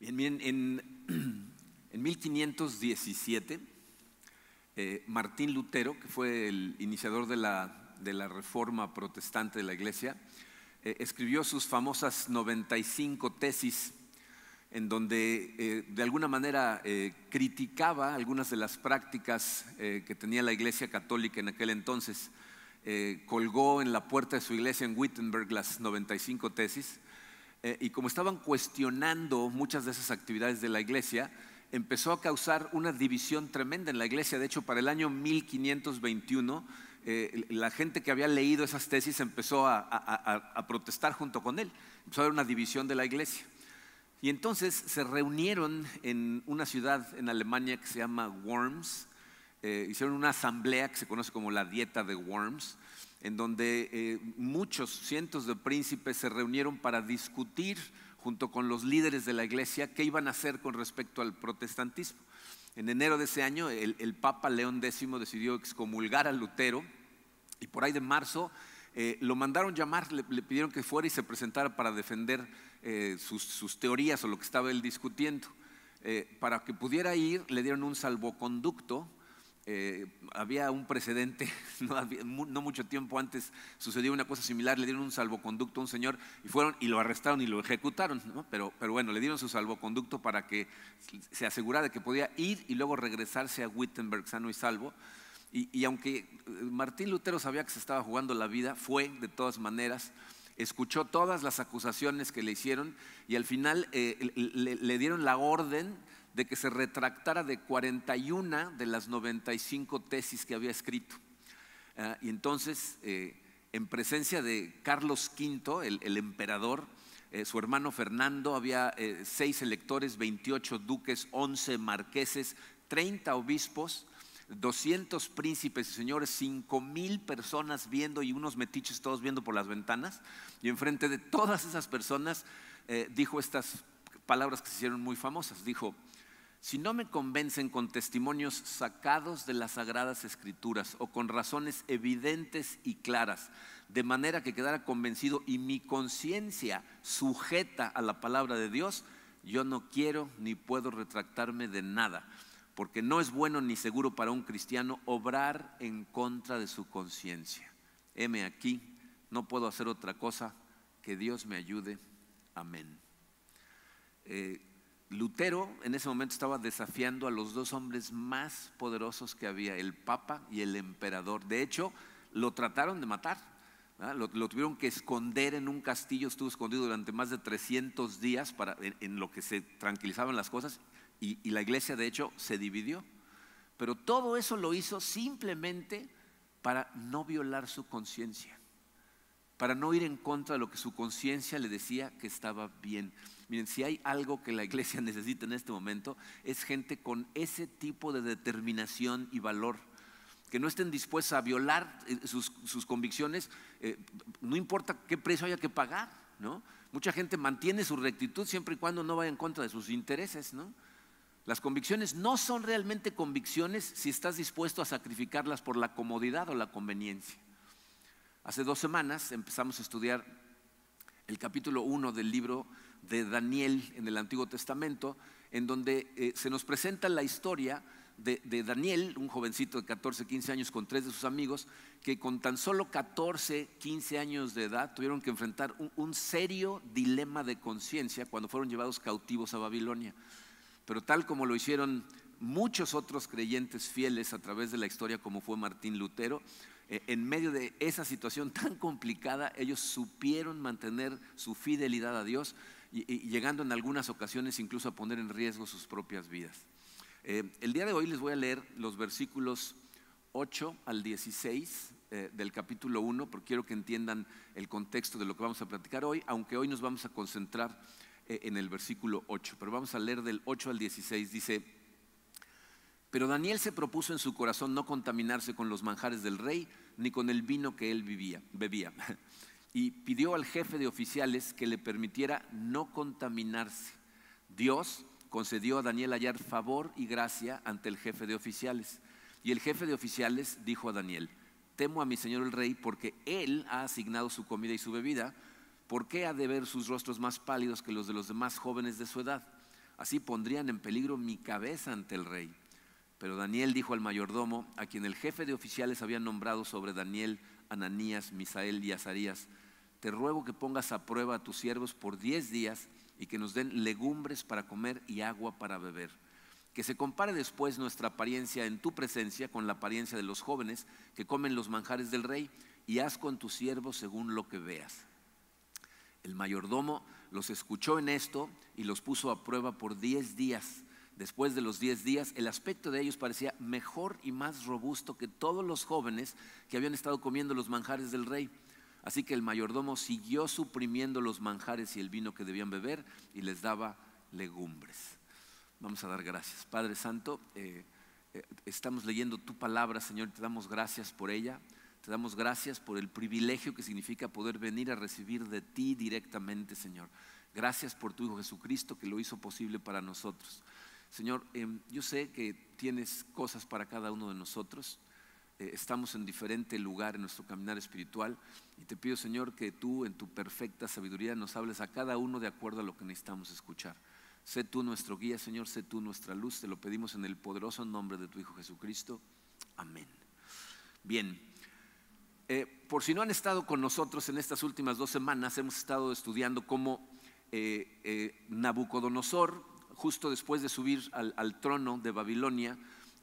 Bien, en, en 1517, eh, Martín Lutero, que fue el iniciador de la, reforma protestante de la iglesia, eh, escribió sus famosas 95 tesis en donde eh, de alguna manera criticaba algunas de las prácticas que tenía la Iglesia Católica en aquel entonces. colgó en la puerta de su iglesia en Wittenberg las 95 tesis y como estaban cuestionando muchas de esas actividades de la iglesia, empezó a causar una división tremenda en la iglesia. De hecho, para el año 1521, la gente que había leído esas tesis empezó a, a protestar junto con él. Empezó a haber una división de la iglesia. Y entonces se reunieron en una ciudad en Alemania que se llama Worms, eh, hicieron una asamblea que se conoce como la Dieta de Worms, en donde eh, muchos cientos de príncipes se reunieron para discutir junto con los líderes de la iglesia qué iban a hacer con respecto al protestantismo. En enero de ese año el, Papa León X decidió excomulgar a Lutero y por ahí de marzo eh, lo mandaron llamar, le, le, pidieron que fuera y se presentara para defender eh, sus, teorías o lo que estaba él discutiendo. Eh, para que pudiera ir, le dieron un salvoconducto. Eh, había un precedente, no, mucho tiempo antes sucedió una cosa similar, le dieron un salvoconducto a un señor y fueron y lo arrestaron y lo ejecutaron, pero, pero bueno, le dieron su salvoconducto para que se asegurara de que podía ir y luego regresarse a Wittenberg sano y salvo. Y, y aunque Martín Lutero sabía que se estaba jugando la vida, fue de todas maneras escuchó todas las acusaciones que le hicieron y al final eh, le, dieron la orden de que se retractara de 41 de las 95 tesis que había escrito. Ah, y entonces, eh, en presencia de Carlos V, el, emperador, eh, su hermano Fernando, había seis electores, 28 duques, 11 marqueses, 30 obispos, 200 príncipes y señores, 5 mil personas viendo y unos metiches todos viendo por las ventanas. Y enfrente de todas esas personas eh, dijo estas palabras que se hicieron muy famosas. Dijo, si no me convencen con testimonios sacados de las sagradas escrituras o con razones evidentes y claras, de manera que quedara convencido y mi conciencia sujeta a la palabra de Dios, yo no quiero ni puedo retractarme de nada porque no es bueno ni seguro para un cristiano obrar en contra de su conciencia. Heme aquí, no puedo hacer otra cosa, que Dios me ayude. Amén. Eh, Lutero en ese momento estaba desafiando a los dos hombres más poderosos que había, el Papa y el Emperador. De hecho, lo trataron de matar. Lo, tuvieron que esconder en un castillo, estuvo escondido durante más de 300 días para, en lo que se tranquilizaban las cosas y, la iglesia de hecho se dividió. Pero todo eso lo hizo simplemente para no violar su conciencia, para no ir en contra de lo que su conciencia le decía que estaba bien. Miren, si hay algo que la iglesia necesita en este momento, es gente con ese tipo de determinación y valor, que no estén dispuestos a violar eh, sus, convicciones, eh, no importa qué precio haya que pagar, ¿no? Mucha gente mantiene su rectitud siempre y cuando no vaya en contra de sus intereses. Las convicciones no son realmente convicciones si estás dispuesto a sacrificarlas por la comodidad o la conveniencia. Hace dos semanas empezamos a estudiar el capítulo 1 del libro de Daniel en el Antiguo Testamento, en donde eh, se nos presenta la historia de, Daniel, un jovencito de 14, 15 años con tres de sus amigos, que con tan solo 14, 15 años de edad tuvieron que enfrentar un serio dilema de conciencia cuando fueron llevados cautivos a Babilonia. Pero tal como lo hicieron muchos otros creyentes fieles a través de la historia, como fue Martín Lutero, en medio de esa situación tan complicada, ellos supieron mantener su fidelidad a Dios y, llegando en algunas ocasiones incluso a poner en riesgo sus propias vidas. Eh, el día de hoy les voy a leer los versículos 8 al 16 eh, del capítulo 1, porque quiero que entiendan el contexto de lo que vamos a platicar hoy, aunque hoy nos vamos a concentrar eh, en el versículo 8, pero vamos a leer del 8 al 16. Dice, pero Daniel se propuso en su corazón no contaminarse con los manjares del rey ni con el vino que él vivía, bebía. Y pidió al jefe de oficiales que le permitiera no contaminarse. Dios concedió a Daniel hallar favor y gracia ante el jefe de oficiales. Y el jefe de oficiales dijo a Daniel, temo a mi señor el rey porque él ha asignado su comida y su bebida ¿por qué ha de ver sus rostros más pálidos que los de los demás jóvenes de su edad? Así pondrían en peligro mi cabeza ante el rey. Pero Daniel dijo al mayordomo, a quien el jefe de oficiales había nombrado sobre Daniel, Ananías, Misael y Azarías, te ruego que pongas a prueba a tus siervos por diez días y que nos den legumbres para comer y agua para beber. Que se compare después nuestra apariencia en tu presencia con la apariencia de los jóvenes que comen los manjares del rey y haz con tus siervos según lo que veas. El mayordomo los escuchó en esto y los puso a prueba por diez días. Después de los diez días, el aspecto de ellos parecía mejor y más robusto que todos los jóvenes que habían estado comiendo los manjares del rey. Así que el mayordomo siguió suprimiendo los manjares y el vino que debían beber y les daba legumbres. Vamos a dar gracias. Padre Santo, eh, eh, estamos leyendo tu palabra, Señor, y te damos gracias por ella. Te damos gracias por el privilegio que significa poder venir a recibir de ti directamente, Señor. Gracias por tu Hijo Jesucristo que lo hizo posible para nosotros. Señor, em, yo sé que tienes cosas para cada uno de nosotros. Eh, estamos en diferente lugar en nuestro caminar espiritual y te pido, Señor, que tú en tu perfecta sabiduría nos hables a cada uno de acuerdo a lo que necesitamos escuchar. Sé tú nuestro guía, Señor, sé tú nuestra luz. Te lo pedimos en el poderoso nombre de tu Hijo Jesucristo. Amén. Bien, eh, por si no han estado con nosotros en estas últimas dos semanas, hemos estado estudiando cómo eh, Nabucodonosor, justo después de subir al trono de Babilonia,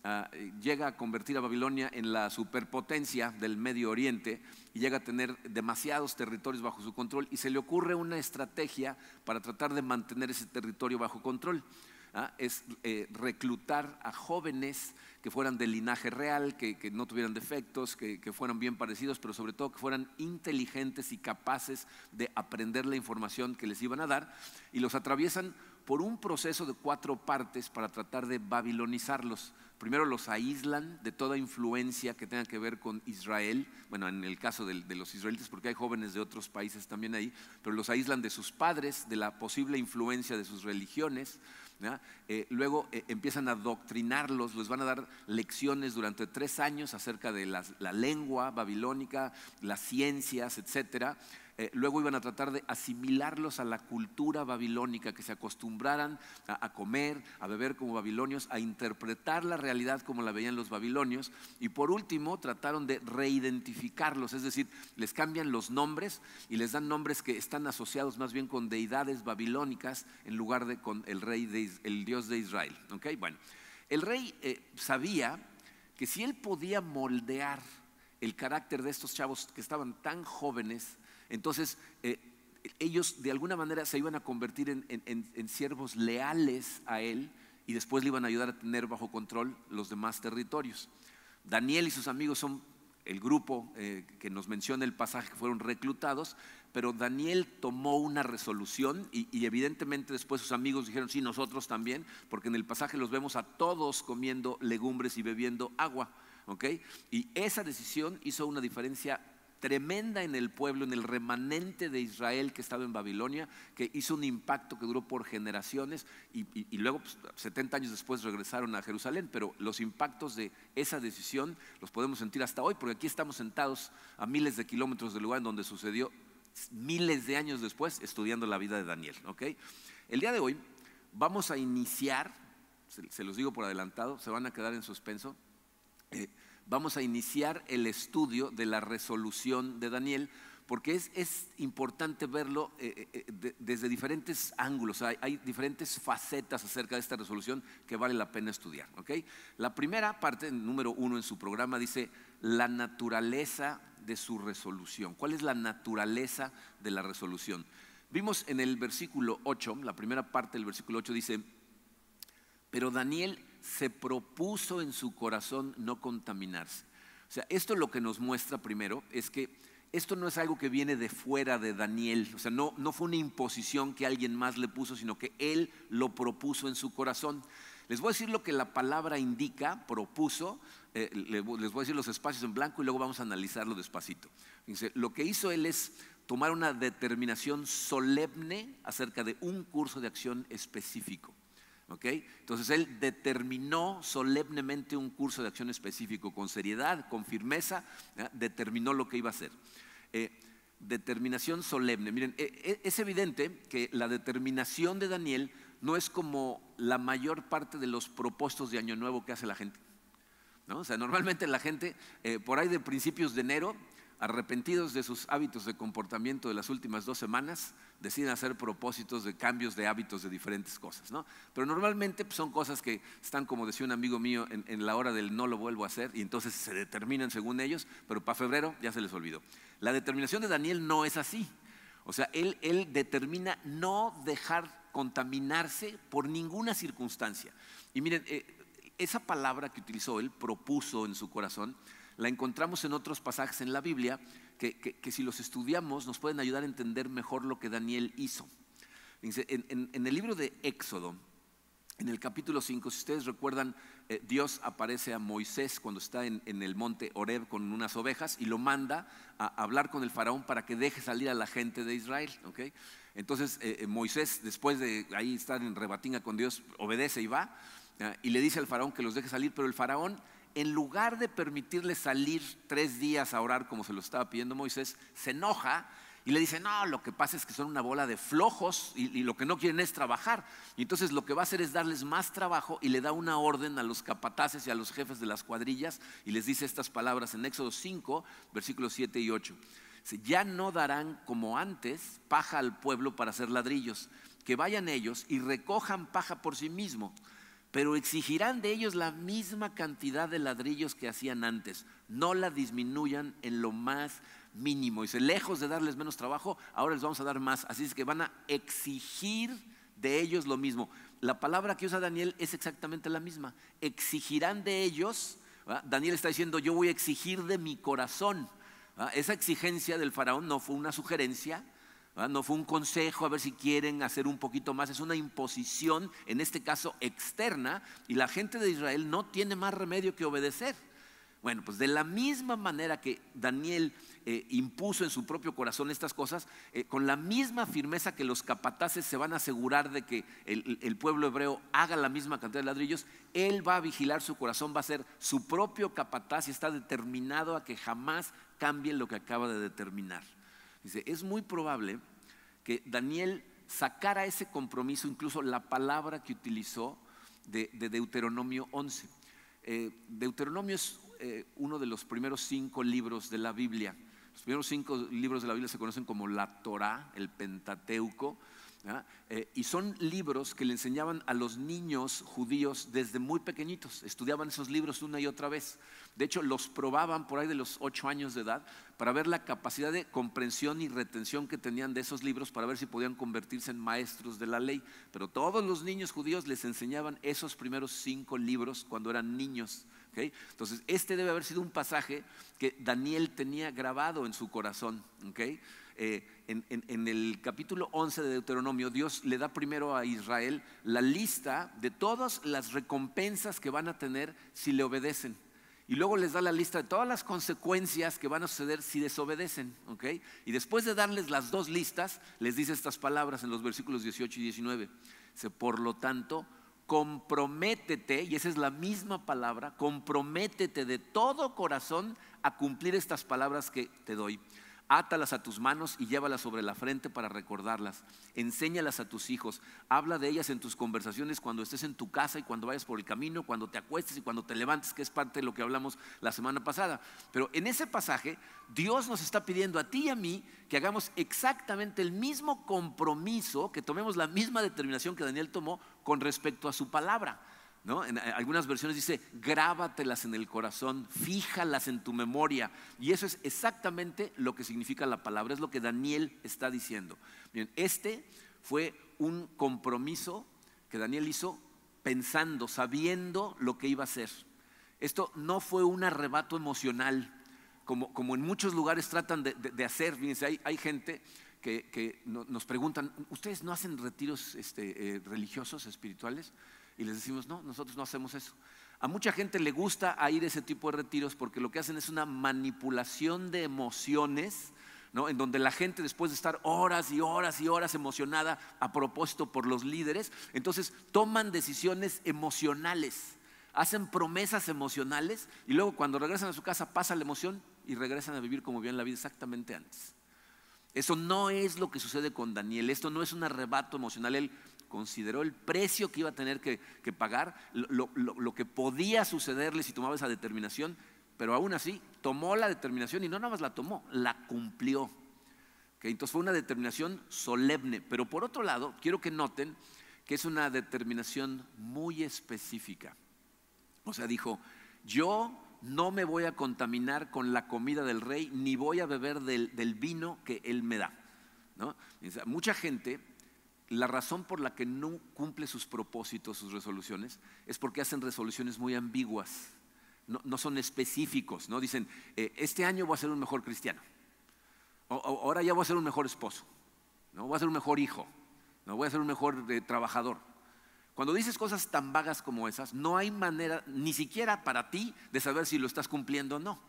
Ah, llega a convertir a Babilonia en la superpotencia del Medio Oriente y llega a tener demasiados territorios bajo su control y se le ocurre una estrategia para tratar de mantener ese territorio bajo control. Ah, es eh, reclutar a jóvenes que fueran de linaje real, que, no tuvieran defectos, que, que, fueran bien parecidos, pero sobre todo que fueran inteligentes y capaces de aprender la información que les iban a dar, y los atraviesan por un proceso de cuatro partes para tratar de babilonizarlos primero los aíslan de toda influencia que tenga que ver con Israel, bueno, en el caso de, los israelitas, porque hay jóvenes de otros países también ahí, pero los aíslan de sus padres, de la posible influencia de sus religiones. Eh, luego eh, empiezan a adoctrinarlos, les van a dar lecciones durante tres años acerca de la lengua babilónica, las ciencias, etcétera. Eh, luego iban a tratar de asimilarlos a la cultura babilónica, que se acostumbraran a, comer, a beber como babilonios, a interpretar la realidad como la veían los babilonios. Y por último, trataron de reidentificarlos, es decir, les cambian los nombres y les dan nombres que están asociados más bien con deidades babilónicas en lugar de con el rey, de, el dios de Israel. Bueno, el rey eh, sabía que si él podía moldear el carácter de estos chavos que estaban tan jóvenes, entonces, eh, ellos de alguna manera se iban a convertir en, siervos leales a él y después le iban a ayudar a tener bajo control los demás territorios. Daniel y sus amigos son el grupo eh, que nos menciona el pasaje que fueron reclutados, pero Daniel tomó una resolución y, evidentemente después sus amigos dijeron, sí, nosotros también, porque en el pasaje los vemos a todos comiendo legumbres y bebiendo agua. Y esa decisión hizo una diferencia tremenda en el pueblo, en el remanente de Israel que estaba en Babilonia, que hizo un impacto que duró por generaciones y, luego, 70 pues, años después, regresaron a Jerusalén, pero los impactos de esa decisión los podemos sentir hasta hoy, porque aquí estamos sentados a miles de kilómetros del lugar en donde sucedió miles de años después, estudiando la vida de Daniel. El día de hoy vamos a iniciar, se, los digo por adelantado, se van a quedar en suspenso. Eh, vamos a iniciar el estudio de la resolución de Daniel, porque es, importante verlo eh, eh, eh, desde diferentes ángulos, hay, diferentes facetas acerca de esta resolución que vale la pena estudiar. La primera parte, número uno en su programa, dice la naturaleza de su resolución. ¿Cuál es la naturaleza de la resolución? Vimos en el versículo 8, la primera parte del versículo 8 dice, pero Daniel se propuso en su corazón no contaminarse. O sea, esto lo que nos muestra primero es que esto no es algo que viene de fuera de Daniel, o sea, no, no fue una imposición que alguien más le puso, sino que él lo propuso en su corazón. Les voy a decir lo que la palabra indica, propuso, eh, les voy a decir los espacios en blanco y luego vamos a analizarlo despacito. lo que hizo él es tomar una determinación solemne acerca de un curso de acción específico. Entonces él determinó solemnemente un curso de acción específico, con seriedad, con firmeza, determinó lo que iba a hacer. Eh, determinación solemne. Miren, e, e, es evidente que la determinación de Daniel no es como la mayor parte de los propósitos de Año Nuevo que hace la gente. ¿no? O sea, normalmente la gente, eh, por ahí de principios de enero, arrepentidos de sus hábitos de comportamiento de las últimas dos semanas, deciden hacer propósitos de cambios de hábitos de diferentes cosas. ¿no? Pero normalmente pues, son cosas que están, como decía un amigo mío, en, en, la hora del no lo vuelvo a hacer y entonces se determinan según ellos, pero para febrero ya se les olvidó. La determinación de Daniel no es así. O sea, él, él determina no dejar contaminarse por ninguna circunstancia. Y miren, eh, esa palabra que utilizó él, propuso en su corazón, la encontramos en otros pasajes en la Biblia que, si los estudiamos nos pueden ayudar a entender mejor lo que Daniel hizo. En, en el libro de Éxodo, en el capítulo 5, si ustedes recuerdan, eh, Dios aparece a Moisés cuando está en, el monte Oreb con unas ovejas y lo manda a hablar con el faraón para que deje salir a la gente de Israel. Entonces eh, eh, Moisés, después de ahí estar en rebatinga con Dios, obedece y va y le dice al faraón que los deje salir, pero el faraón, en lugar de permitirle salir tres días a orar como se lo estaba pidiendo Moisés, se enoja y le dice, no, lo que pasa es que son una bola de flojos y, lo que no quieren es trabajar. Y entonces lo que va a hacer es darles más trabajo y le da una orden a los capataces y a los jefes de las cuadrillas y les dice estas palabras en Éxodo 5, versículos 7 y 8. Ya no darán como antes paja al pueblo para hacer ladrillos, que vayan ellos y recojan paja por sí mismos pero exigirán de ellos la misma cantidad de ladrillos que hacían antes. No la disminuyan en lo más mínimo. Y lejos de darles menos trabajo, ahora les vamos a dar más. Así es que van a exigir de ellos lo mismo. La palabra que usa Daniel es exactamente la misma. Exigirán de ellos. Daniel está diciendo, yo voy a exigir de mi corazón. Esa exigencia del faraón no fue una sugerencia, no fue un consejo a ver si quieren hacer un poquito más, es una imposición, en este caso externa, y la gente de Israel no tiene más remedio que obedecer. Bueno, pues de la misma manera que Daniel eh, impuso en su propio corazón estas cosas, eh, con la misma firmeza que los capataces se van a asegurar de que el, pueblo hebreo haga la misma cantidad de ladrillos, él va a vigilar su corazón, va a ser su propio capataz y está determinado a que jamás cambie lo que acaba de determinar. Dice, es muy probable que Daniel sacara ese compromiso, incluso la palabra que utilizó de, Deuteronomio 11. Eh, Deuteronomio es uno de los primeros cinco libros de la Biblia. Los primeros cinco libros de la Biblia se conocen como la Torah, el Pentateuco, eh, y son libros que le enseñaban a los niños judíos desde muy pequeñitos. Estudiaban esos libros una y otra vez. De hecho, los probaban por ahí de los ocho años de edad para ver la capacidad de comprensión y retención que tenían de esos libros para ver si podían convertirse en maestros de la ley. Pero todos los niños judíos les enseñaban esos primeros cinco libros cuando eran niños. Entonces, este debe haber sido un pasaje que Daniel tenía grabado en su corazón. Eh, en, el capítulo 11 de Deuteronomio, Dios le da primero a Israel la lista de todas las recompensas que van a tener si le obedecen. Y luego les da la lista de todas las consecuencias que van a suceder si desobedecen. Y después de darles las dos listas, les dice estas palabras en los versículos 18 y 19. por lo tanto, comprométete, y esa es la misma palabra, comprométete de todo corazón a cumplir estas palabras que te doy. Átalas a tus manos y llévalas sobre la frente para recordarlas. Enséñalas a tus hijos. Habla de ellas en tus conversaciones cuando estés en tu casa y cuando vayas por el camino, cuando te acuestes y cuando te levantes, que es parte de lo que hablamos la semana pasada. Pero en ese pasaje, Dios nos está pidiendo a ti y a mí que hagamos exactamente el mismo compromiso, que tomemos la misma determinación que Daniel tomó con respecto a su palabra. En algunas versiones dice, grábatelas en el corazón, fíjalas en tu memoria. Y eso es exactamente lo que significa la palabra, es lo que Daniel está diciendo. Bien, este fue un compromiso que Daniel hizo pensando, sabiendo lo que iba a hacer. Esto no fue un arrebato emocional, como, como en muchos lugares tratan de, hacer. Fíjense, hay, gente que, nos preguntan, ¿ustedes no hacen retiros este, eh, religiosos, espirituales? Y les decimos, no, nosotros no hacemos eso. A mucha gente le gusta ir a ese tipo de retiros porque lo que hacen es una manipulación de emociones, ¿no? en donde la gente después de estar horas y horas y horas emocionada a propósito por los líderes, entonces toman decisiones emocionales, hacen promesas emocionales y luego cuando regresan a su casa pasa la emoción y regresan a vivir como bien la vida exactamente antes. Eso no es lo que sucede con Daniel, esto no es un arrebato emocional, él consideró el precio que iba a tener que, pagar, lo, que podía sucederle si tomaba esa determinación, pero aún así tomó la determinación y no nada más la tomó, la cumplió. Entonces fue una determinación solemne, pero por otro lado, quiero que noten que es una determinación muy específica. O sea, dijo, yo no me voy a contaminar con la comida del rey, ni voy a beber del, vino que él me da. Mucha gente, la razón por la que no cumple sus propósitos, sus resoluciones, es porque hacen resoluciones muy ambiguas, no, son específicos, ¿no? Dicen, eh, este año voy a ser un mejor cristiano, ahora ya voy a ser un mejor esposo, ¿no? voy a ser un mejor hijo, ¿no? voy a ser un mejor eh, trabajador. Cuando dices cosas tan vagas como esas, no hay manera, ni siquiera para ti, de saber si lo estás cumpliendo o no.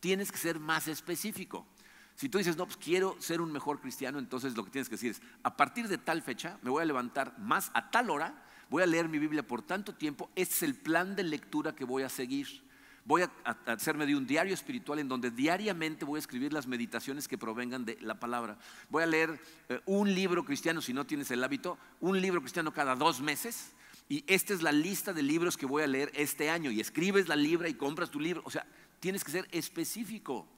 Tienes que ser más específico. Si tú dices, no, pues quiero ser un mejor cristiano, entonces lo que tienes que decir es, a partir de tal fecha me voy a levantar más a tal hora, voy a leer mi Biblia por tanto tiempo, este es el plan de lectura que voy a seguir. Voy a, hacerme de un diario espiritual en donde diariamente voy a escribir las meditaciones que provengan de la palabra. Voy a leer eh, un libro cristiano, si no tienes el hábito, un libro cristiano cada dos meses. Y esta es la lista de libros que voy a leer este año. Y escribes la libra y compras tu libro. O sea, tienes que ser específico.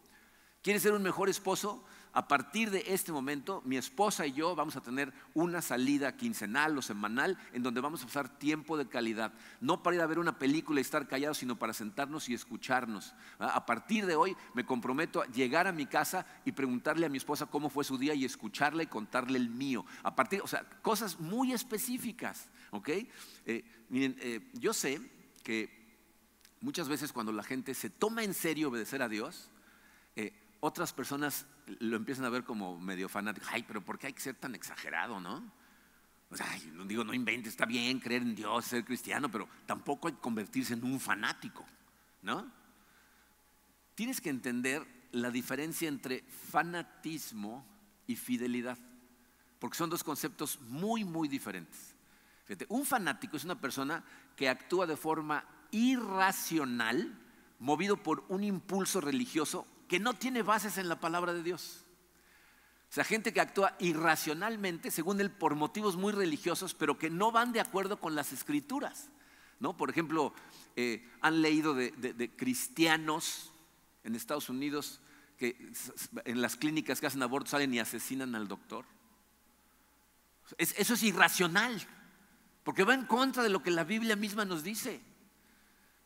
¿Quieres ser un mejor esposo? a partir de este momento, mi esposa y yo vamos a tener una salida quincenal o semanal en donde vamos a pasar tiempo de calidad. No para ir a ver una película y estar callados, sino para sentarnos y escucharnos. A partir de hoy me comprometo a llegar a mi casa y preguntarle a mi esposa cómo fue su día y escucharle y contarle el mío. A partir, o sea, cosas muy específicas, ¿ok? Eh, miren, eh, yo sé que muchas veces cuando la gente se toma en serio obedecer a Dios, eh, otras personas lo empiezan a ver como medio fanático. Ay, pero ¿por qué hay que ser tan exagerado, no? O sea, digo, no inventes, está bien creer en Dios, ser cristiano, pero tampoco hay que convertirse en un fanático, ¿no? Tienes que entender la diferencia entre fanatismo y fidelidad, porque son dos conceptos muy, muy diferentes. Fíjate, un fanático es una persona que actúa de forma irracional, movido por un impulso religioso que no tiene bases en la palabra de Dios. O sea, gente que actúa irracionalmente, según él, por motivos muy religiosos, pero que no van de acuerdo con las escrituras. ¿no? Por ejemplo, eh, han leído de, cristianos en Estados Unidos que en las clínicas que hacen aborto salen y asesinan al doctor. eso es irracional, porque va en contra de lo que la Biblia misma nos dice.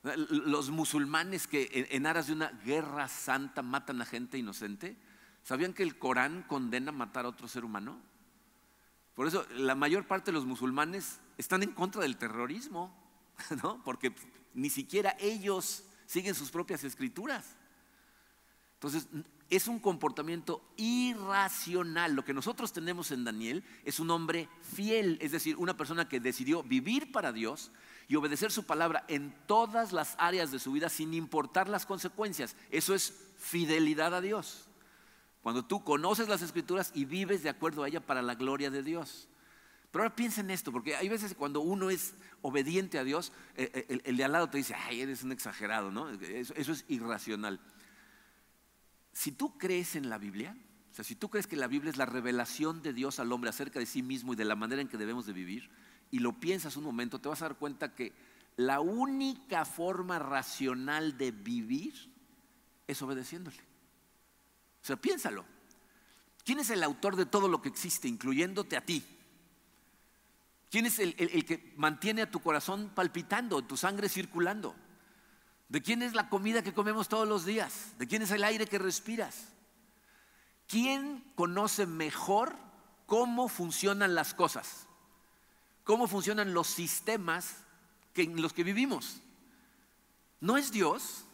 Los musulmanes que en aras de una guerra santa matan a gente inocente, ¿sabían que el Corán condena matar a otro ser humano? Por eso la mayor parte de los musulmanes están en contra del terrorismo, ¿no? Porque ni siquiera ellos siguen sus propias escrituras. Entonces, es un comportamiento irracional. Lo que nosotros tenemos en Daniel es un hombre fiel, es decir, una persona que decidió vivir para Dios y obedecer su palabra en todas las áreas de su vida sin importar las consecuencias. Eso es fidelidad a Dios. Cuando tú conoces las escrituras y vives de acuerdo a ella para la gloria de Dios. Pero ahora piensa en esto, porque hay veces cuando uno es obediente a Dios, eh, eh, el, de al lado te dice, ay, eres un exagerado, ¿no? Eso, eso es irracional. Si tú crees en la Biblia, o sea, si tú crees que la Biblia es la revelación de Dios al hombre acerca de sí mismo y de la manera en que debemos de vivir, y lo piensas un momento, te vas a dar cuenta que la única forma racional de vivir es obedeciéndole. O sea, piénsalo. ¿Quién es el autor de todo lo que existe, incluyéndote a ti? ¿Quién es el, que mantiene a tu corazón palpitando, tu sangre circulando? ¿De quién es la comida que comemos todos los días? ¿De quién es el aire que respiras? ¿Quién conoce mejor cómo funcionan las cosas? Cómo funcionan los sistemas en los que vivimos. ¿No es Dios?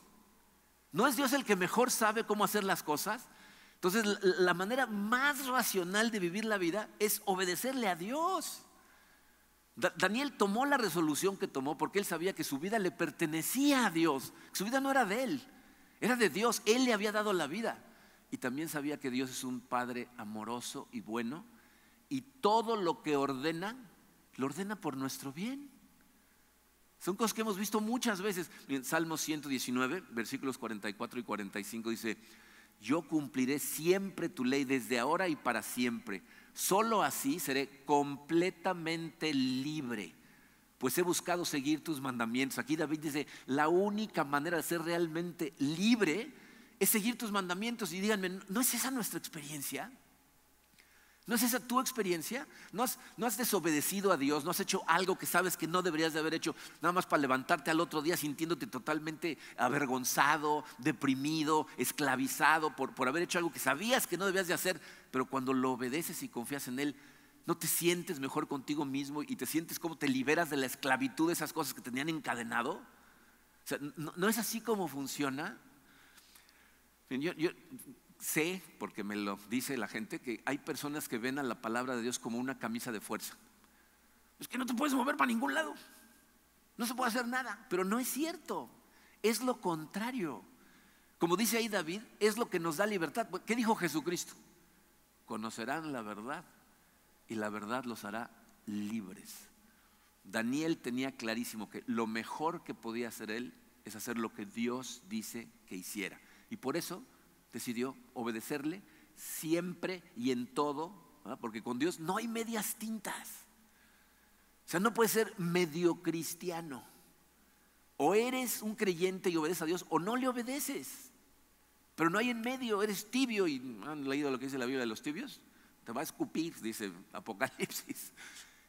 ¿No es Dios el que mejor sabe cómo hacer las cosas? Entonces, la manera más racional de vivir la vida es obedecerle a Dios. Daniel tomó la resolución que tomó porque él sabía que su vida le pertenecía a Dios. Su vida no era de él, era de Dios. Él le había dado la vida. Y también sabía que Dios es un Padre amoroso y bueno. Y todo lo que ordena lo ordena por nuestro bien. Son cosas que hemos visto muchas veces. En Salmo 119, versículos 44 y 45 dice, yo cumpliré siempre tu ley desde ahora y para siempre. Solo así seré completamente libre, pues he buscado seguir tus mandamientos. Aquí David dice, la única manera de ser realmente libre es seguir tus mandamientos. Y díganme, ¿no es esa nuestra experiencia? ¿No es esa tu experiencia? ¿No has, ¿No has, desobedecido a Dios? ¿No has hecho algo que sabes que no deberías de haber hecho nada más para levantarte al otro día sintiéndote totalmente avergonzado, deprimido, esclavizado por, por haber hecho algo que sabías que no debías de hacer, pero cuando lo obedeces y confías en Él, ¿no te sientes mejor contigo mismo y te sientes como te liberas de la esclavitud de esas cosas que te tenían encadenado? ¿no, es así como funciona? Yo, sé, porque me lo dice la gente, que hay personas que ven a la palabra de Dios como una camisa de fuerza. Es que no te puedes mover para ningún lado. No se puede hacer nada. Pero no es cierto. Es lo contrario. Como dice ahí David, es lo que nos da libertad. ¿Qué dijo Jesucristo? Conocerán la verdad y la verdad los hará libres. Daniel tenía clarísimo que lo mejor que podía hacer él es hacer lo que Dios dice que hiciera. Y por eso decidió obedecerle siempre y en todo, porque con Dios no hay medias tintas. O sea, no puede ser medio cristiano. O eres un creyente y obedeces a Dios o no le obedeces. Pero no hay en medio, eres tibio y han leído lo que dice la Biblia de los tibios. Te va a escupir, dice Apocalipsis.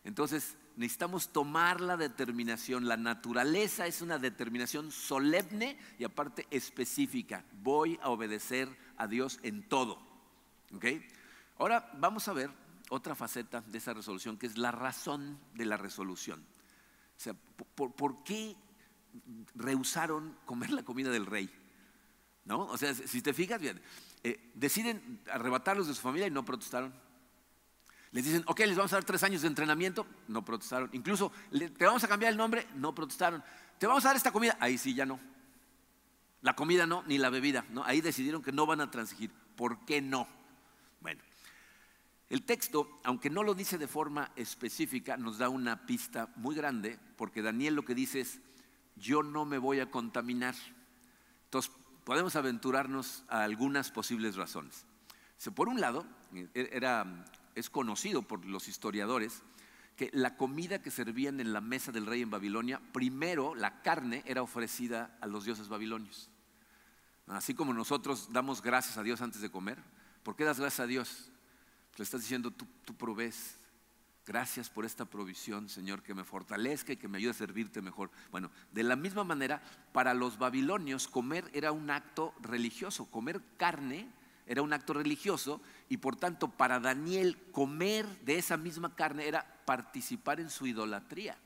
Entonces necesitamos tomar la determinación. La naturaleza es una determinación solemne y aparte específica. Voy a obedecer a Dios en todo. Ahora vamos a ver otra faceta de esa resolución, que es la razón de la resolución. O sea, ¿por, qué rehusaron comer la comida del rey? ¿No? O sea, si te fijas bien, eh, deciden arrebatarlos de su familia y no protestaron. Les dicen, ok, les vamos a dar tres años de entrenamiento, no protestaron. Incluso, te vamos a cambiar el nombre, no protestaron. Te vamos a dar esta comida, ahí sí ya no. La comida no, ni la bebida, ¿no? Ahí decidieron que no van a transigir. ¿Por qué no? Bueno, el texto, aunque no lo dice de forma específica, nos da una pista muy grande, porque Daniel lo que dice es, yo no me voy a contaminar. Entonces, podemos aventurarnos a algunas posibles razones. Por un lado, e-, era es conocido por los historiadores que la comida que servían en la mesa del rey en Babilonia, primero la carne era ofrecida a los dioses babilonios. Así como nosotros damos gracias a Dios antes de comer, ¿por qué das gracias a Dios? Le estás diciendo, tú, tú provees. Gracias por esta provisión, Señor, que me fortalezca y que me ayude a servirte mejor. Bueno, de la misma manera, para los babilonios comer era un acto religioso. Comer carne era un acto religioso y por tanto para Daniel comer de esa misma carne era participar en su idolatría.